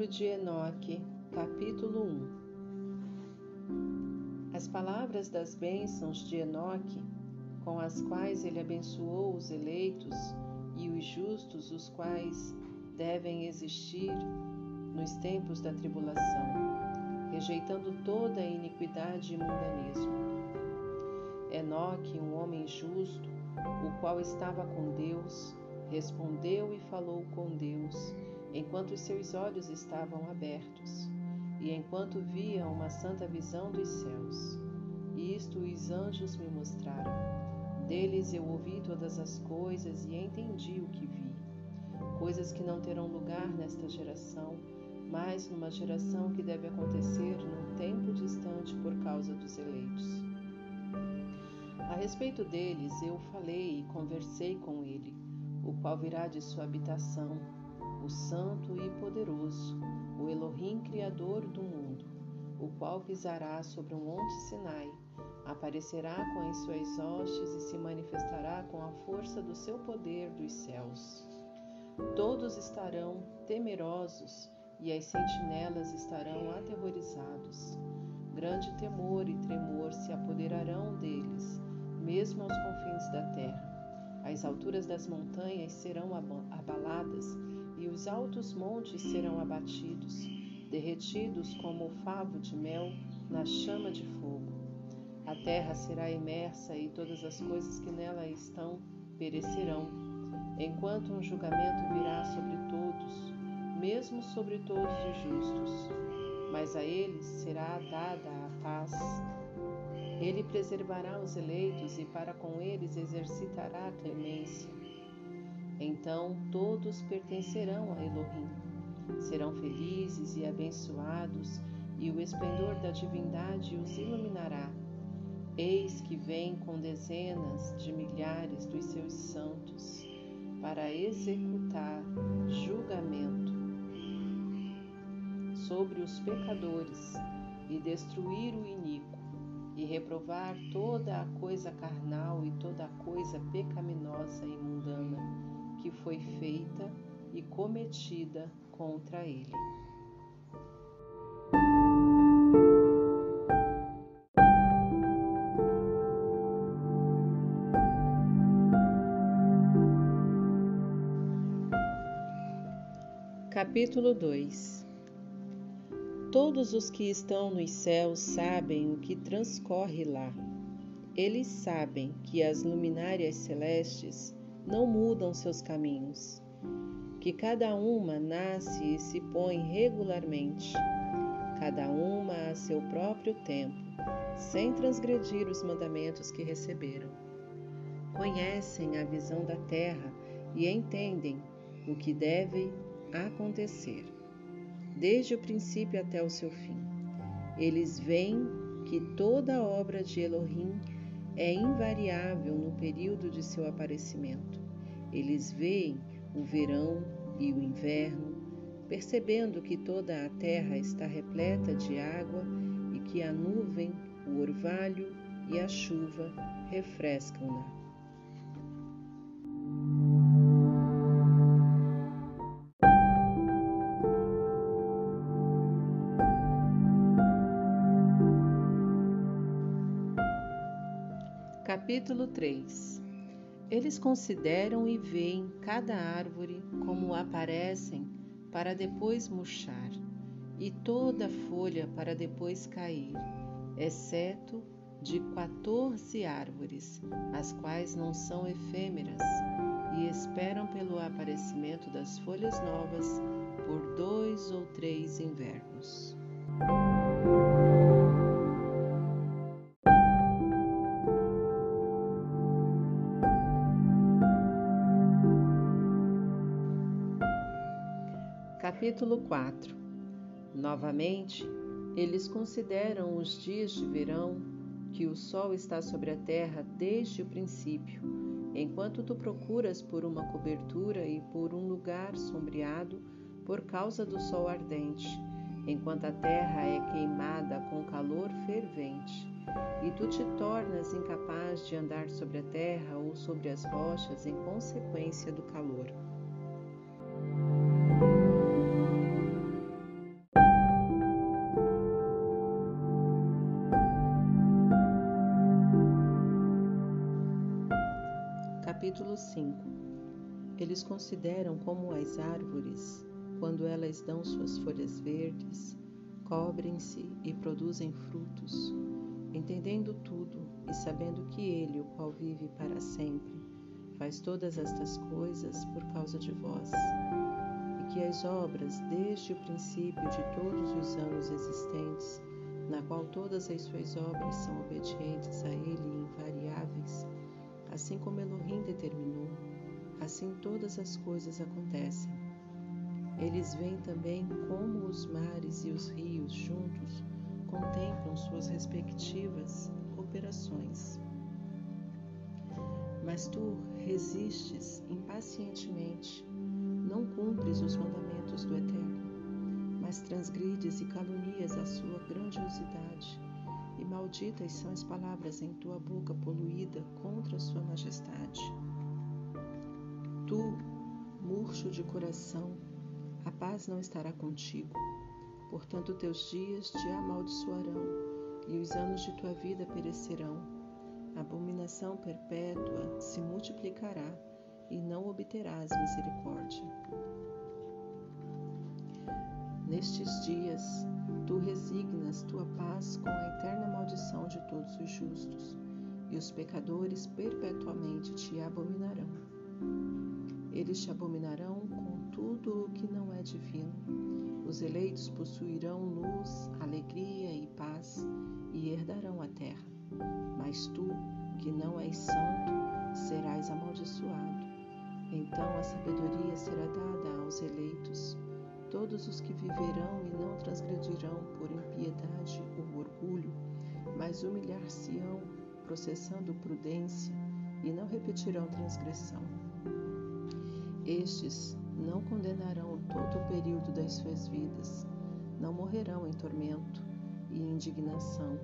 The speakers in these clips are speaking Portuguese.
Livro de Enoque, capítulo 1 As palavras das bênçãos de Enoque, com as quais ele abençoou os eleitos e os justos, os quais devem existir nos tempos da tribulação, rejeitando toda a iniquidade e mundanismo. Enoque, um homem justo, o qual estava com Deus, respondeu e falou com Deus enquanto os seus olhos estavam abertos, e enquanto via uma santa visão dos céus. Isto os anjos me mostraram. Deles eu ouvi todas as coisas e entendi o que vi. Coisas que não terão lugar nesta geração, mas numa geração que deve acontecer num tempo distante por causa dos eleitos. A respeito deles eu falei e conversei com ele, o qual virá de sua habitação o Santo e Poderoso, o Elohim Criador do mundo, o qual pisará sobre o monte Sinai, aparecerá com as suas hostes e se manifestará com a força do seu poder dos céus. Todos estarão temerosos e as sentinelas estarão aterrorizados. Grande temor e tremor se apoderarão deles, mesmo aos confins da terra. As alturas das montanhas serão abaladas e os altos montes serão abatidos, derretidos como o favo de mel na chama de fogo. A terra será imersa e todas as coisas que nela estão perecerão, enquanto um julgamento virá sobre todos, mesmo sobre todos os justos. Mas a eles será dada a paz. Ele preservará os eleitos e para com eles exercitará a clemência então todos pertencerão a Elohim. Serão felizes e abençoados, e o esplendor da divindade os iluminará. Eis que vem com dezenas de milhares dos seus santos para executar julgamento sobre os pecadores e destruir o iníquo e reprovar toda a coisa carnal e toda a coisa pecaminosa e mundana que foi feita e cometida contra ele. Capítulo 2 Todos os que estão nos céus sabem o que transcorre lá. Eles sabem que as luminárias celestes não mudam seus caminhos, que cada uma nasce e se põe regularmente, cada uma a seu próprio tempo, sem transgredir os mandamentos que receberam. Conhecem a visão da terra e entendem o que deve acontecer, desde o princípio até o seu fim. Eles veem que toda obra de Elohim é invariável no período de seu aparecimento. Eles veem o verão e o inverno, percebendo que toda a terra está repleta de água e que a nuvem, o orvalho e a chuva refrescam-na. Capítulo 3 Eles consideram e veem cada árvore como aparecem para depois murchar, e toda folha para depois cair, exceto de quatorze árvores, as quais não são efêmeras, e esperam pelo aparecimento das folhas novas por dois ou três invernos. Capítulo 4 Novamente, eles consideram os dias de verão, que o sol está sobre a terra desde o princípio, enquanto tu procuras por uma cobertura e por um lugar sombreado por causa do sol ardente, enquanto a terra é queimada com calor fervente, e tu te tornas incapaz de andar sobre a terra ou sobre as rochas em consequência do calor. 5 Eles consideram como as árvores, quando elas dão suas folhas verdes, cobrem-se e produzem frutos, entendendo tudo e sabendo que Ele, o qual vive para sempre, faz todas estas coisas por causa de vós, e que as obras, desde o princípio de todos os anos existentes, na qual todas as suas obras são obedientes a Ele assim como Elohim determinou, assim todas as coisas acontecem. Eles veem também como os mares e os rios juntos contemplam suas respectivas operações. Mas tu resistes impacientemente, não cumpres os mandamentos do Eterno, mas transgrides e calunias a sua grandiosidade, e malditas são as palavras em tua boca poluída contra sua majestade. Tu, murcho de coração, a paz não estará contigo. Portanto, teus dias te amaldiçoarão e os anos de tua vida perecerão. A abominação perpétua se multiplicará e não obterás misericórdia. Nestes dias, tu resignas tua paz com a eterna maldição de todos os justos, e os pecadores perpetuamente te abominarão. Eles te abominarão com tudo o que não é divino. Os eleitos possuirão luz, alegria e paz e herdarão a terra. Mas tu, que não és santo, serás amaldiçoado. Então a sabedoria será dada aos eleitos. Todos os que viverão e não transgredirão por impiedade ou orgulho, mas humilhar-se-ão, processando prudência, e não repetirão transgressão. Estes não condenarão todo o período das suas vidas, não morrerão em tormento e indignação,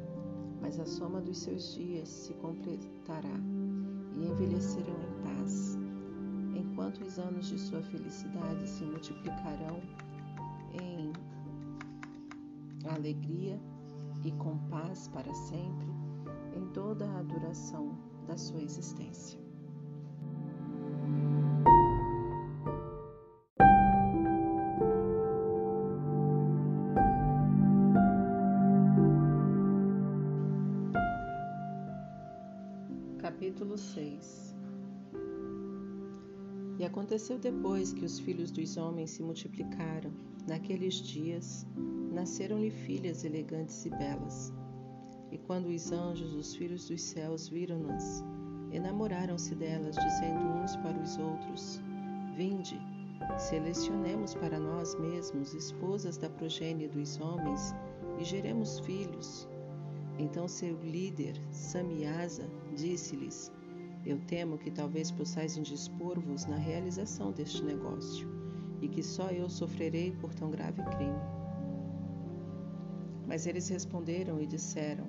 mas a soma dos seus dias se completará e envelhecerão em paz, enquanto os anos de sua felicidade se multiplicarão em alegria e com paz para sempre em toda a duração da sua existência. Capítulo 6 E aconteceu depois que os filhos dos homens se multiplicaram, naqueles dias, nasceram-lhe filhas elegantes e belas. E quando os anjos, os filhos dos céus, viram-nas, enamoraram-se delas, dizendo uns para os outros: Vinde, selecionemos para nós mesmos esposas da progênie dos homens e geremos filhos. Então seu líder, Samiasa, disse-lhes: Eu temo que talvez possais indispor-vos na realização deste negócio, e que só eu sofrerei por tão grave crime. Mas eles responderam e disseram: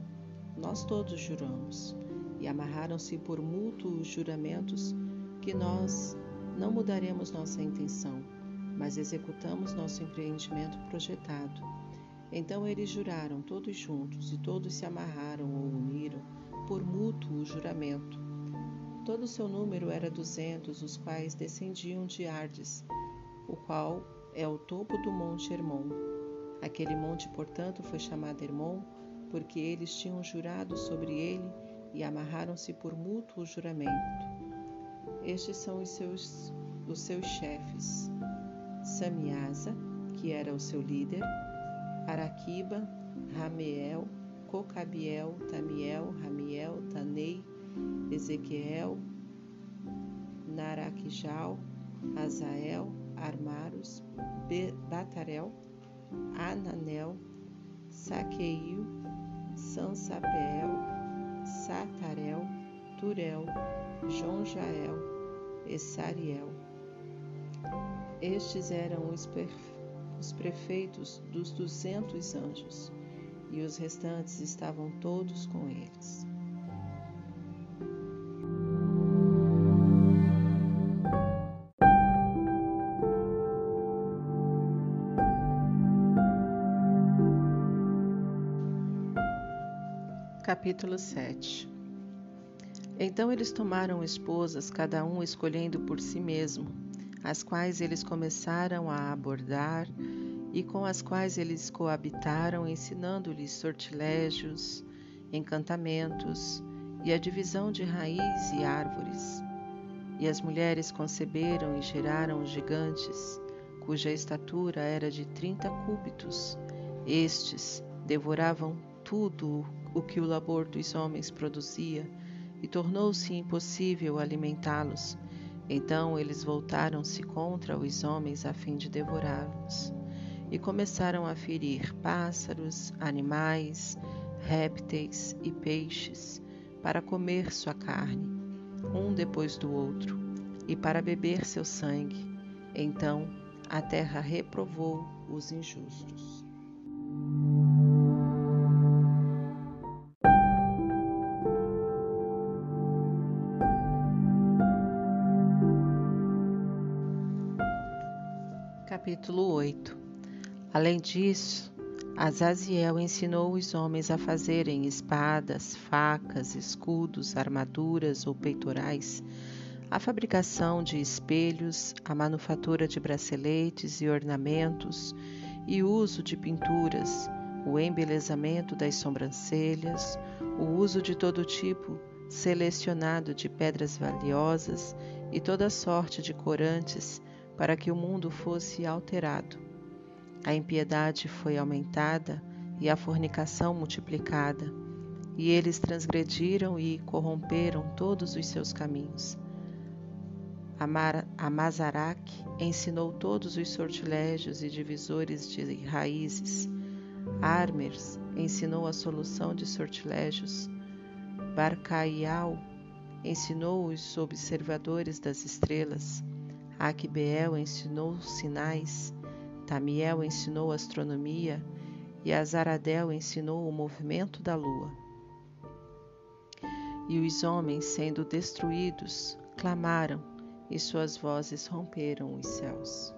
Nós todos juramos, e amarraram-se por mútuos juramentos que nós não mudaremos nossa intenção, mas executamos nosso empreendimento projetado. Então eles juraram todos juntos, e todos se amarraram ou uniram por mútuo juramento. Todo o seu número era duzentos, os quais descendiam de Ardes, o qual é o topo do monte Hermon. Aquele monte, portanto, foi chamado Hermon, porque eles tinham jurado sobre ele e amarraram-se por mútuo juramento. Estes são os seus, os seus chefes: Samiasa, que era o seu líder, Araquiba, Rameel, Cocabiel, Tamiel, Ramiel, Tanei, Ezequiel, Naraquijal, Azael, Armaros, Batarel, Ananel, Saqueil, Sansapeel, Satarel, Turel, Jonjael, Essariel. Estes eram os, os prefeitos dos duzentos anjos, e os restantes estavam todos com eles. Capítulo 7 Então eles tomaram esposas, cada um escolhendo por si mesmo, as quais eles começaram a abordar e com as quais eles coabitaram, ensinando-lhes sortilégios, encantamentos e a divisão de raiz e árvores. E as mulheres conceberam e geraram gigantes, cuja estatura era de trinta cúbitos. Estes devoravam tudo o que o labor dos homens produzia, e tornou-se impossível alimentá-los. Então eles voltaram-se contra os homens a fim de devorá-los, e começaram a ferir pássaros, animais, répteis e peixes, para comer sua carne, um depois do outro, e para beber seu sangue. Então a terra reprovou os injustos. Capítulo 8 Além disso, Azaziel ensinou os homens a fazerem espadas, facas, escudos, armaduras ou peitorais, a fabricação de espelhos, a manufatura de braceletes e ornamentos e uso de pinturas, o embelezamento das sobrancelhas, o uso de todo tipo selecionado de pedras valiosas e toda sorte de corantes para que o mundo fosse alterado. A impiedade foi aumentada e a fornicação multiplicada, e eles transgrediram e corromperam todos os seus caminhos. Amazaraque ensinou todos os sortilégios e divisores de raízes. Armers ensinou a solução de sortilégios. Barcaial ensinou os observadores das estrelas. Aquibeel ensinou sinais. Tamiel ensinou astronomia e Azaradel ensinou o movimento da lua. E os homens, sendo destruídos, clamaram, e suas vozes romperam os céus.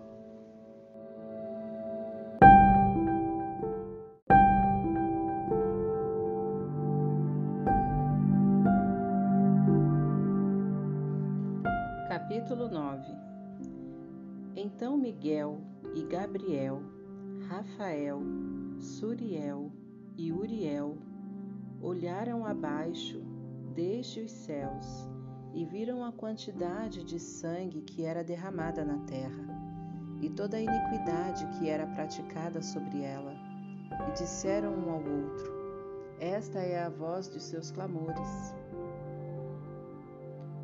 Miguel, e Gabriel, Rafael, Suriel e Uriel olharam abaixo desde os céus e viram a quantidade de sangue que era derramada na terra e toda a iniquidade que era praticada sobre ela, e disseram um ao outro: Esta é a voz de seus clamores.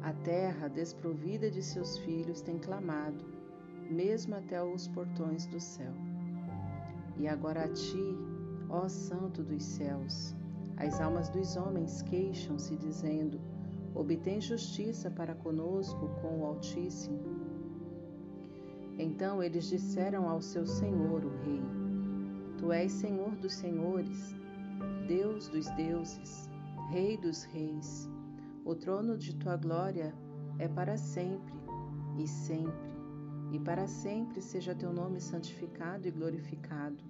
A terra, desprovida de seus filhos, tem clamado mesmo até os portões do céu. E agora a ti, ó Santo dos céus, as almas dos homens queixam-se, dizendo: Obtém justiça para conosco com o Altíssimo. Então eles disseram ao seu Senhor, o Rei: Tu és Senhor dos senhores, Deus dos deuses, Rei dos reis. O trono de tua glória é para sempre e sempre e para sempre seja teu nome santificado e glorificado.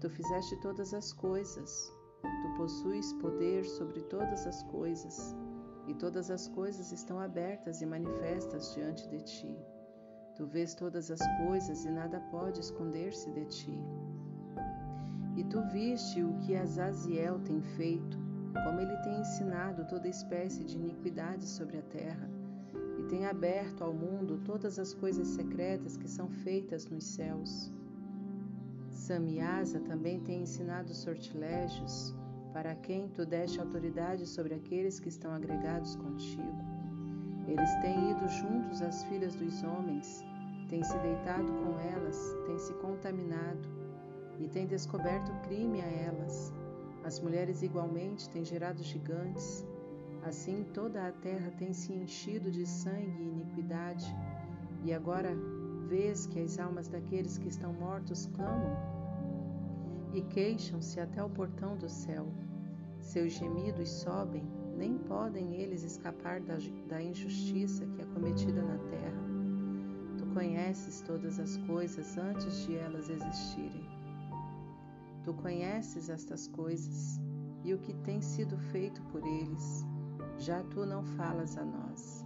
Tu fizeste todas as coisas, tu possuis poder sobre todas as coisas, e todas as coisas estão abertas e manifestas diante de ti. Tu vês todas as coisas e nada pode esconder-se de ti. E tu viste o que Azaziel tem feito, como ele tem ensinado toda espécie de iniquidade sobre a terra tem aberto ao mundo todas as coisas secretas que são feitas nos céus. Samiasa também tem ensinado sortilégios para quem tu deste autoridade sobre aqueles que estão agregados contigo. Eles têm ido juntos às filhas dos homens, têm se deitado com elas, têm se contaminado e têm descoberto crime a elas. As mulheres igualmente têm gerado gigantes Assim toda a terra tem se enchido de sangue e iniquidade, e agora vês que as almas daqueles que estão mortos clamam e queixam-se até o portão do céu. Seus gemidos sobem, nem podem eles escapar da, da injustiça que é cometida na terra. Tu conheces todas as coisas antes de elas existirem. Tu conheces estas coisas e o que tem sido feito por eles já tu não falas a nós.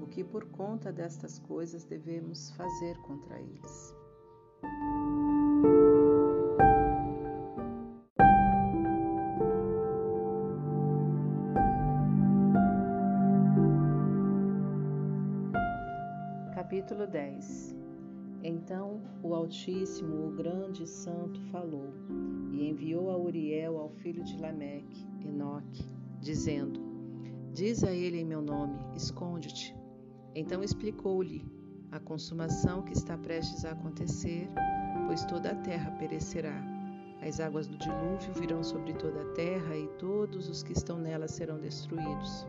O que por conta destas coisas devemos fazer contra eles? Capítulo 10 Então o Altíssimo, o grande santo, falou e enviou a Uriel ao filho de Lameque, Enoque, dizendo: Diz a ele em meu nome: Esconde-te. Então explicou-lhe a consumação que está prestes a acontecer, pois toda a terra perecerá. As águas do dilúvio virão sobre toda a terra e todos os que estão nela serão destruídos.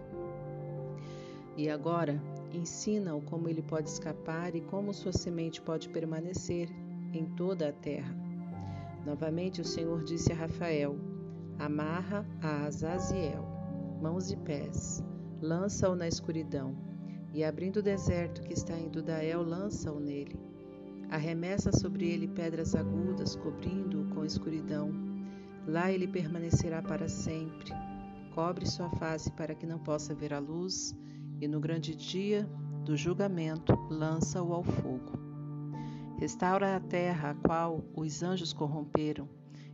E agora, ensina-o como ele pode escapar e como sua semente pode permanecer em toda a terra. Novamente o Senhor disse a Rafael: Amarra a Azaziel mãos e pés, lança-o na escuridão, e abrindo o deserto que está em Dudael, lança-o nele. Arremessa sobre ele pedras agudas, cobrindo-o com escuridão. Lá ele permanecerá para sempre. Cobre sua face para que não possa ver a luz, e no grande dia do julgamento lança-o ao fogo. Restaura a terra a qual os anjos corromperam,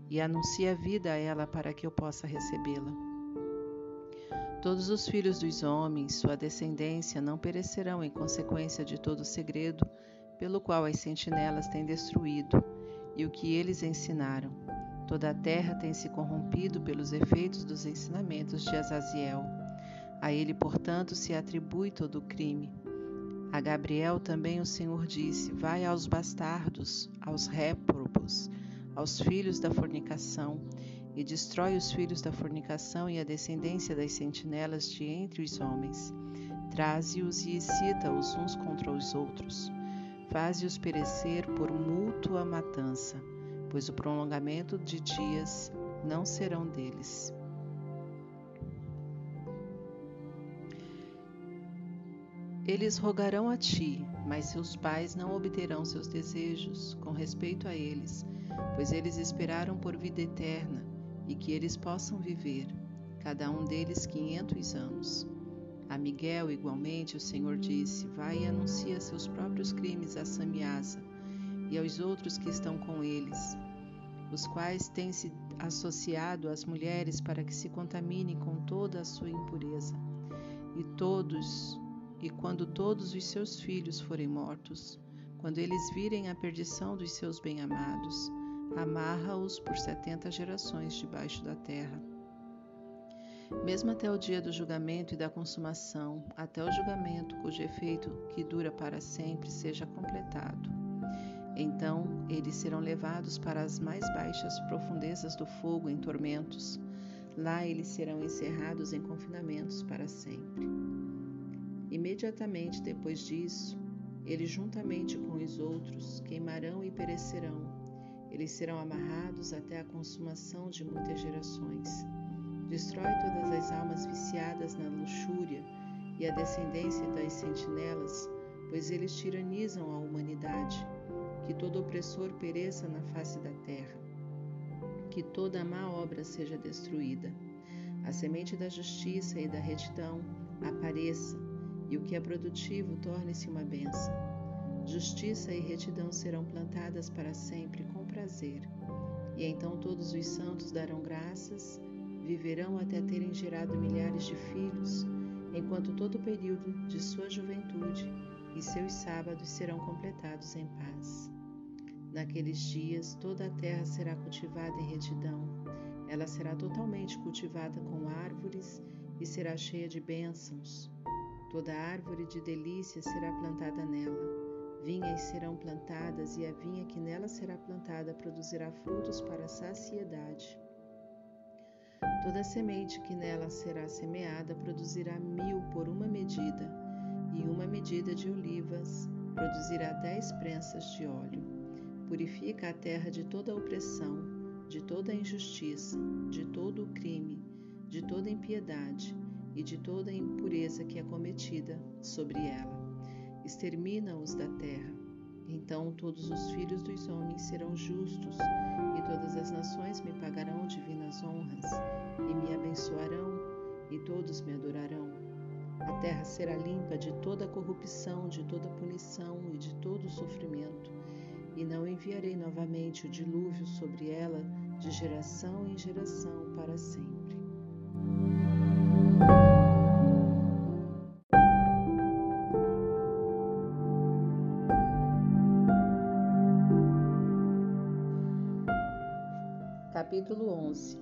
e anuncia vida a ela para que eu possa recebê-la. Todos os filhos dos homens, sua descendência, não perecerão em consequência de todo o segredo pelo qual as sentinelas têm destruído e o que eles ensinaram. Toda a terra tem se corrompido pelos efeitos dos ensinamentos de Azaziel. A ele, portanto, se atribui todo o crime. A Gabriel também o Senhor disse: Vai aos bastardos, aos réprobos, aos filhos da fornicação, e destrói os filhos da fornicação e a descendência das sentinelas de entre os homens. Traze-os e excita-os uns contra os outros. Faze-os perecer por mútua matança, pois o prolongamento de dias não serão deles. Eles rogarão a ti, mas seus pais não obterão seus desejos com respeito a eles, pois eles esperaram por vida eterna e que eles possam viver, cada um deles quinhentos anos. A Miguel, igualmente, o Senhor disse: Vai e anuncia seus próprios crimes a Samiasa e aos outros que estão com eles, os quais têm se associado às mulheres para que se contaminem com toda a sua impureza. E todos, e quando todos os seus filhos forem mortos, quando eles virem a perdição dos seus bem-amados, amarra-os por setenta gerações debaixo da terra. Mesmo até o dia do julgamento e da consumação, até o julgamento cujo efeito que dura para sempre seja completado. Então eles serão levados para as mais baixas profundezas do fogo em tormentos. Lá eles serão encerrados em confinamentos para sempre. Imediatamente depois disso, eles, juntamente com os outros, queimarão e perecerão eles serão amarrados até a consumação de muitas gerações. Destrói todas as almas viciadas na luxúria e a descendência das sentinelas, pois eles tiranizam a humanidade. Que todo opressor pereça na face da terra. Que toda má obra seja destruída. A semente da justiça e da retidão apareça, e o que é produtivo torne-se uma bênção. Justiça e retidão serão plantadas para sempre prazer. E então todos os santos darão graças, viverão até terem gerado milhares de filhos, enquanto todo o período de sua juventude e seus sábados serão completados em paz. Naqueles dias toda a terra será cultivada em retidão. Ela será totalmente cultivada com árvores e será cheia de bênçãos. Toda árvore de delícia será plantada nela Vinhas serão plantadas e a vinha que nela será plantada produzirá frutos para a saciedade. Toda semente que nela será semeada produzirá mil por uma medida, e uma medida de olivas produzirá dez prensas de óleo. Purifica a terra de toda opressão, de toda injustiça, de todo o crime, de toda impiedade e de toda impureza que é cometida sobre ela extermina-os da terra. Então todos os filhos dos homens serão justos, e todas as nações me pagarão divinas honras, e me abençoarão, e todos me adorarão. A terra será limpa de toda corrupção, de toda punição e de todo sofrimento, e não enviarei novamente o dilúvio sobre ela de geração em geração para sempre. Capítulo 11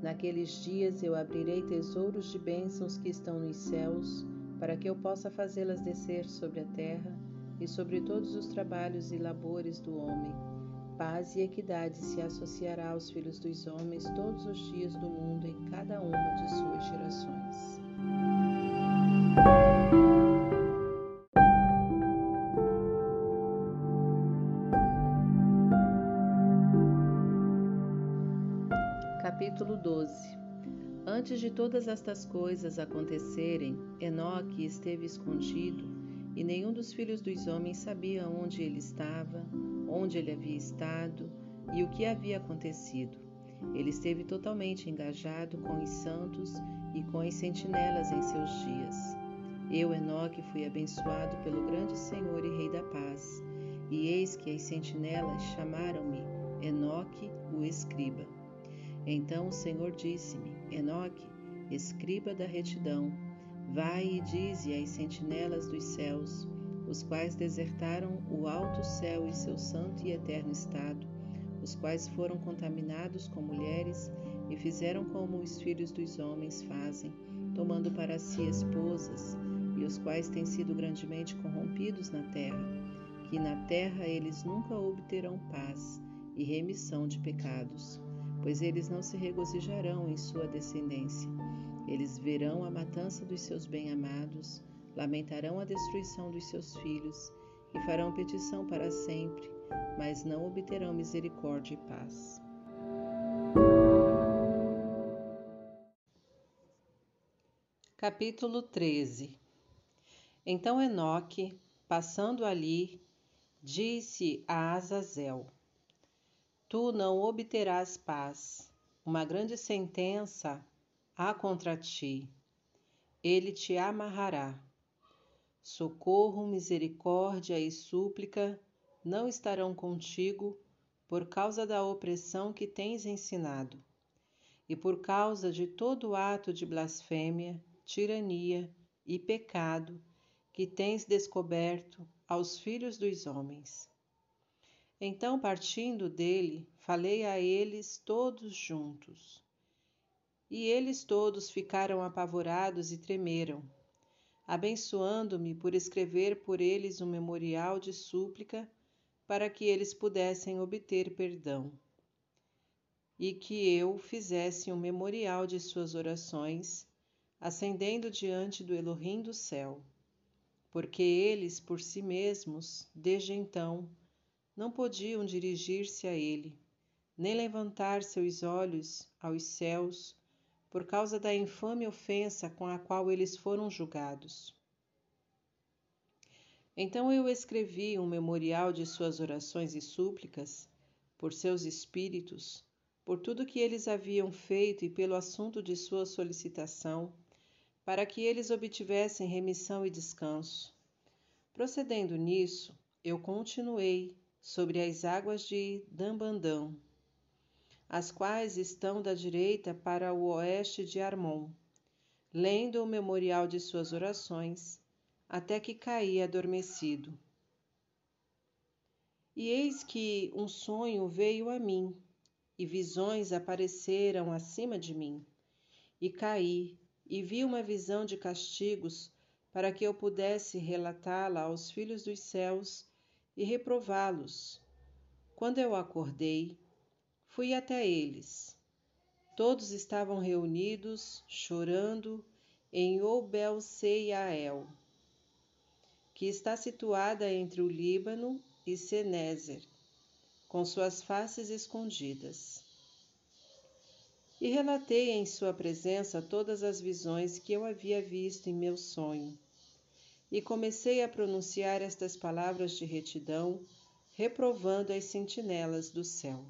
Naqueles dias eu abrirei tesouros de bênçãos que estão nos céus, para que eu possa fazê-las descer sobre a terra e sobre todos os trabalhos e labores do homem. Paz e equidade se associará aos filhos dos homens todos os dias do mundo em cada uma de suas gerações. 12 Antes de todas estas coisas acontecerem, Enoque esteve escondido, e nenhum dos filhos dos homens sabia onde ele estava, onde ele havia estado e o que havia acontecido. Ele esteve totalmente engajado com os santos e com as sentinelas em seus dias. Eu, Enoque, fui abençoado pelo grande Senhor e Rei da paz, e eis que as sentinelas chamaram-me Enoque, o escriba. Então o Senhor disse-me: Enoque, escriba da retidão, vai e dize às sentinelas dos céus, os quais desertaram o alto céu e seu santo e eterno estado, os quais foram contaminados com mulheres e fizeram como os filhos dos homens fazem, tomando para si esposas, e os quais têm sido grandemente corrompidos na terra, que na terra eles nunca obterão paz e remissão de pecados pois eles não se regozijarão em sua descendência. Eles verão a matança dos seus bem-amados, lamentarão a destruição dos seus filhos e farão petição para sempre, mas não obterão misericórdia e paz. Capítulo 13 Então Enoque, passando ali, disse a Azazel: tu não obterás paz. Uma grande sentença há contra ti. Ele te amarrará. Socorro, misericórdia e súplica não estarão contigo por causa da opressão que tens ensinado, e por causa de todo ato de blasfêmia, tirania e pecado que tens descoberto aos filhos dos homens. Então, partindo dele, falei a eles todos juntos. E eles todos ficaram apavorados e tremeram, abençoando-me por escrever por eles um memorial de súplica para que eles pudessem obter perdão. E que eu fizesse um memorial de suas orações, ascendendo diante do Elohim do céu, porque eles por si mesmos, desde então, não podiam dirigir-se a ele, nem levantar seus olhos aos céus, por causa da infame ofensa com a qual eles foram julgados. Então eu escrevi um memorial de suas orações e súplicas, por seus espíritos, por tudo que eles haviam feito e pelo assunto de sua solicitação, para que eles obtivessem remissão e descanso. Procedendo nisso, eu continuei sobre as águas de Dambandão, as quais estão da direita para o oeste de Armon, lendo o memorial de suas orações, até que caí adormecido. E eis que um sonho veio a mim, e visões apareceram acima de mim, e caí, e vi uma visão de castigos para que eu pudesse relatá-la aos filhos dos céus e reprová-los. Quando eu acordei, fui até eles. Todos estavam reunidos, chorando, em Obel-Seiael, que está situada entre o Líbano e Senézer, com suas faces escondidas. E relatei em sua presença todas as visões que eu havia visto em meu sonho e comecei a pronunciar estas palavras de retidão, reprovando as sentinelas do céu.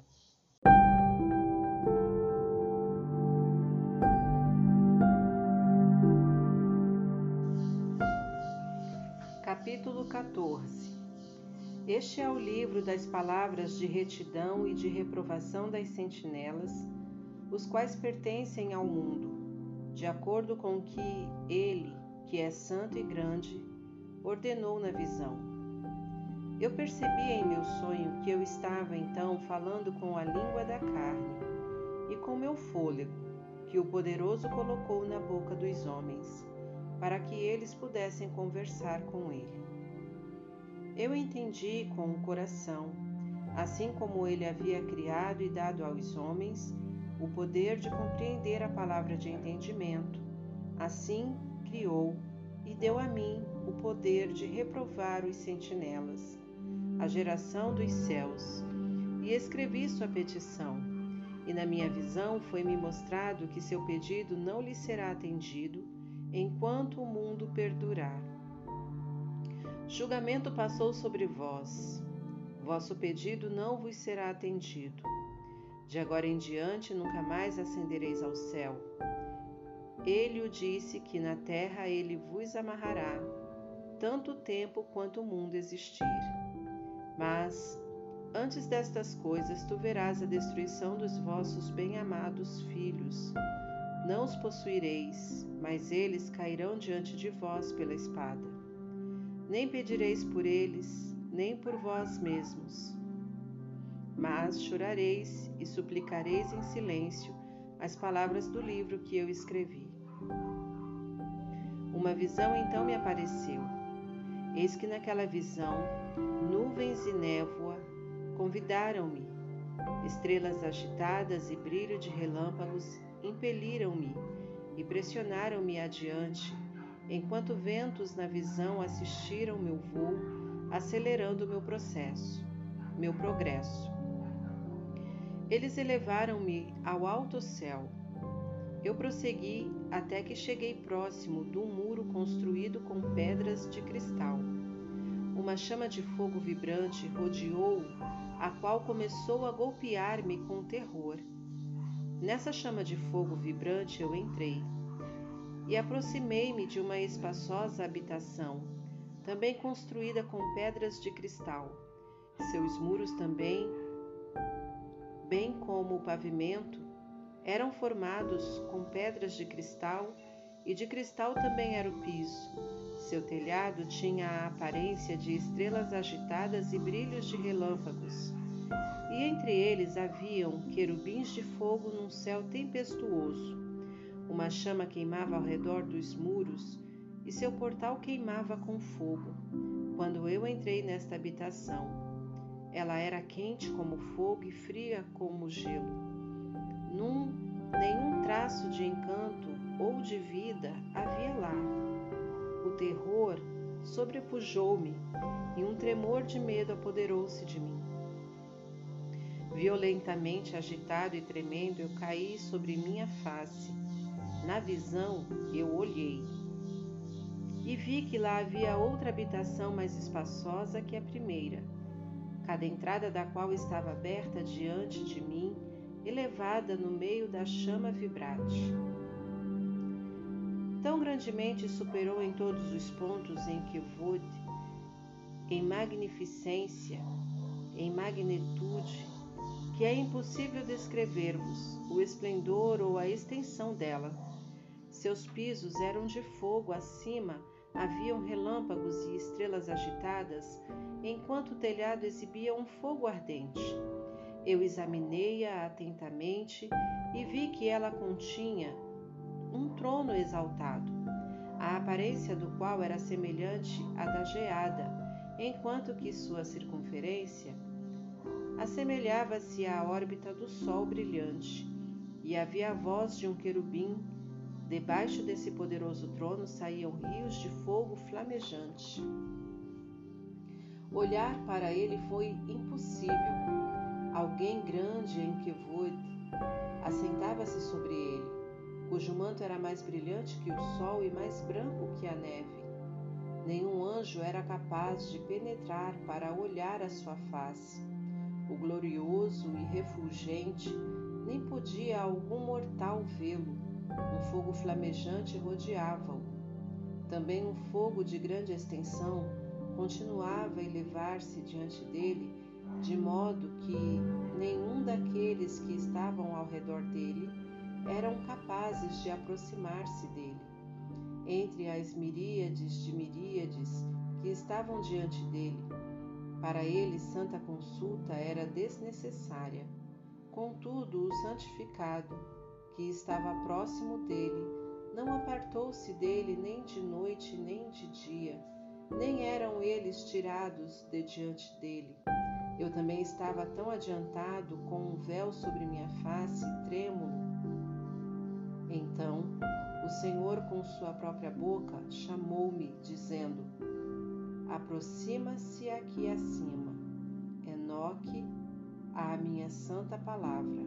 Capítulo 14 Este é o livro das palavras de retidão e de reprovação das sentinelas, os quais pertencem ao mundo, de acordo com que ele, que é santo e grande, ordenou na visão. Eu percebi em meu sonho que eu estava então falando com a língua da carne e com meu fôlego, que o poderoso colocou na boca dos homens para que eles pudessem conversar com ele. Eu entendi com o coração, assim como ele havia criado e dado aos homens o poder de compreender a palavra de entendimento, assim criou e deu a mim poder de reprovar os sentinelas, a geração dos céus, e escrevi sua petição. E na minha visão foi-me mostrado que seu pedido não lhe será atendido enquanto o mundo perdurar. Julgamento passou sobre vós, vosso pedido não vos será atendido. De agora em diante nunca mais ascendereis ao céu. Ele o disse que na terra ele vos amarrará, tanto tempo quanto o mundo existir. Mas, antes destas coisas, tu verás a destruição dos vossos bem-amados filhos. Não os possuireis, mas eles cairão diante de vós pela espada. Nem pedireis por eles, nem por vós mesmos. Mas chorareis e suplicareis em silêncio as palavras do livro que eu escrevi. Uma visão então me apareceu. Eis que naquela visão, nuvens e névoa convidaram-me. Estrelas agitadas e brilho de relâmpagos impeliram-me e pressionaram-me adiante, enquanto ventos na visão assistiram meu voo, acelerando meu processo, meu progresso. Eles elevaram-me ao alto céu. Eu prossegui até que cheguei próximo de um muro construído com pedras de cristal. Uma chama de fogo vibrante rodeou, a qual começou a golpear-me com terror. Nessa chama de fogo vibrante eu entrei e aproximei-me de uma espaçosa habitação, também construída com pedras de cristal. Seus muros também, bem como o pavimento, eram formados com pedras de cristal e de cristal também era o piso. Seu telhado tinha a aparência de estrelas agitadas e brilhos de relâmpagos e entre eles haviam querubins de fogo num céu tempestuoso. Uma chama queimava ao redor dos muros e seu portal queimava com fogo. Quando eu entrei nesta habitação, ela era quente como fogo e fria como gelo. Num, nenhum traço de encanto ou de vida havia lá. O terror sobrepujou-me e um tremor de medo apoderou-se de mim. Violentamente agitado e tremendo, eu caí sobre minha face. Na visão, eu olhei e vi que lá havia outra habitação mais espaçosa que a primeira, cada entrada da qual estava aberta diante de mim, elevada no meio da chama vibrante. Tão grandemente superou em todos os pontos em que Vud, em magnificência, em magnitude, que é impossível descrever-vos o esplendor ou a extensão dela. Seus pisos eram de fogo, acima haviam relâmpagos e estrelas agitadas, enquanto o telhado exibia um fogo ardente. Eu examinei-a atentamente e vi que ela continha um trono exaltado, a aparência do qual era semelhante à da geada, enquanto que sua circunferência assemelhava-se à órbita do Sol brilhante, e havia a voz de um querubim. Debaixo desse poderoso trono saíam rios de fogo flamejante. Olhar para ele foi impossível. Alguém grande em Kevud assentava-se sobre ele, cujo manto era mais brilhante que o sol e mais branco que a neve. Nenhum anjo era capaz de penetrar para olhar a sua face o glorioso e refulgente, nem podia algum mortal vê-lo. Um fogo flamejante rodeava-o. Também um fogo de grande extensão, continuava a elevar-se diante dele, de modo que nenhum daqueles que estavam ao redor dele eram capazes de aproximar-se dele. Entre as miríades de miríades que estavam diante dele, para ele santa consulta era desnecessária. Contudo, o santificado, que estava próximo dele, não apartou-se dele nem de noite nem de dia, nem eram eles tirados de diante dele. Eu também estava tão adiantado com um véu sobre minha face, trêmulo. Então, o Senhor, com sua própria boca, chamou-me, dizendo: Aproxima-se aqui acima, Enoque, à minha santa palavra.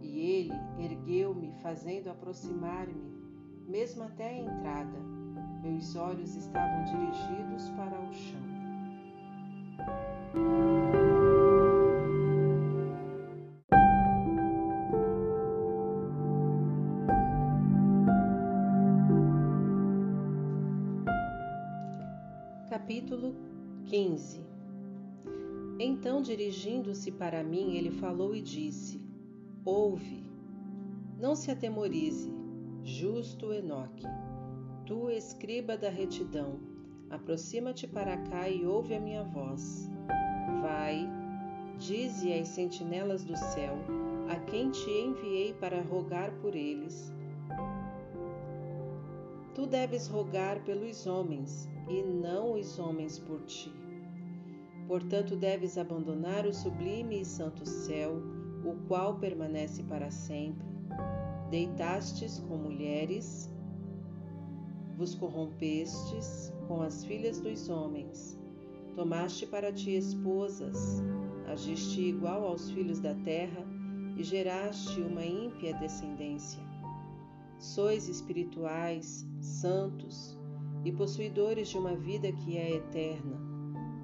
E ele ergueu-me, fazendo aproximar-me, mesmo até a entrada. Meus olhos estavam dirigidos para o chão. Capítulo 15 Então, dirigindo-se para mim, ele falou e disse: Ouve, não se atemorize, justo Enoque, tu, escriba da retidão, aproxima-te para cá e ouve a minha voz. Vai, dize às sentinelas do céu, a quem te enviei para rogar por eles. Tu deves rogar pelos homens, e não os homens por ti. Portanto, deves abandonar o sublime e santo céu, o qual permanece para sempre. Deitastes com mulheres, vos corrompestes com as filhas dos homens, tomaste para ti esposas, agiste igual aos filhos da terra e geraste uma ímpia descendência. Sois espirituais, santos, e possuidores de uma vida que é eterna.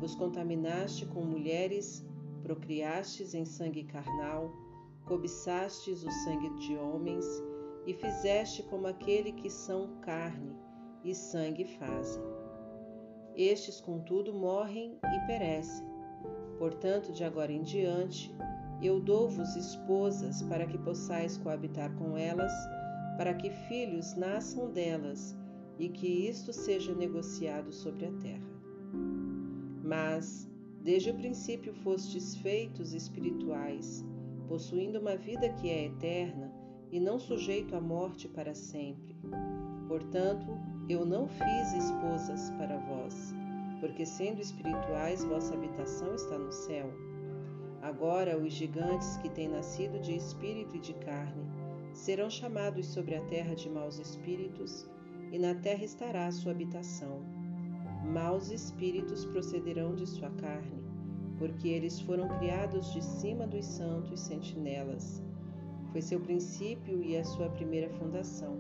Vos contaminaste com mulheres, procriastes em sangue carnal, cobiçastes o sangue de homens e fizeste como aquele que são carne e sangue fazem. Estes, contudo, morrem e perecem. Portanto, de agora em diante, eu dou-vos esposas para que possais coabitar com elas, para que filhos nasçam delas e que isto seja negociado sobre a terra. Mas, desde o princípio fostes feitos espirituais, possuindo uma vida que é eterna e não sujeito à morte para sempre. Portanto, eu não fiz esposas para vós, porque sendo espirituais, vossa habitação está no céu. Agora, os gigantes que têm nascido de espírito e de carne serão chamados sobre a terra de maus espíritos e na terra estará a sua habitação. Maus espíritos procederão de sua carne, porque eles foram criados de cima dos santos sentinelas. Foi seu princípio e a sua primeira fundação.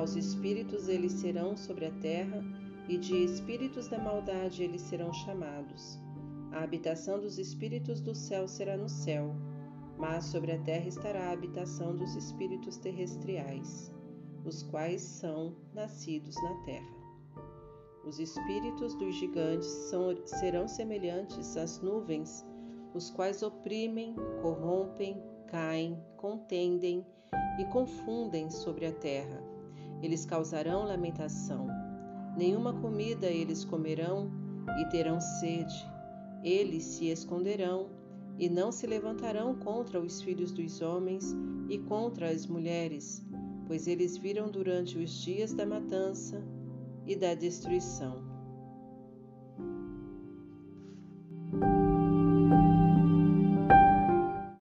Maus espíritos eles serão sobre a terra, e de espíritos da maldade eles serão chamados. A habitação dos espíritos do céu será no céu mas sobre a terra estará a habitação dos espíritos terrestriais, os quais são nascidos na terra. Os espíritos dos gigantes são, serão semelhantes às nuvens, os quais oprimem, corrompem, caem, contendem e confundem sobre a terra. Eles causarão lamentação. Nenhuma comida eles comerão e terão sede. Eles se esconderão e não se levantarão contra os filhos dos homens e contra as mulheres, pois eles viram durante os dias da matança e da destruição.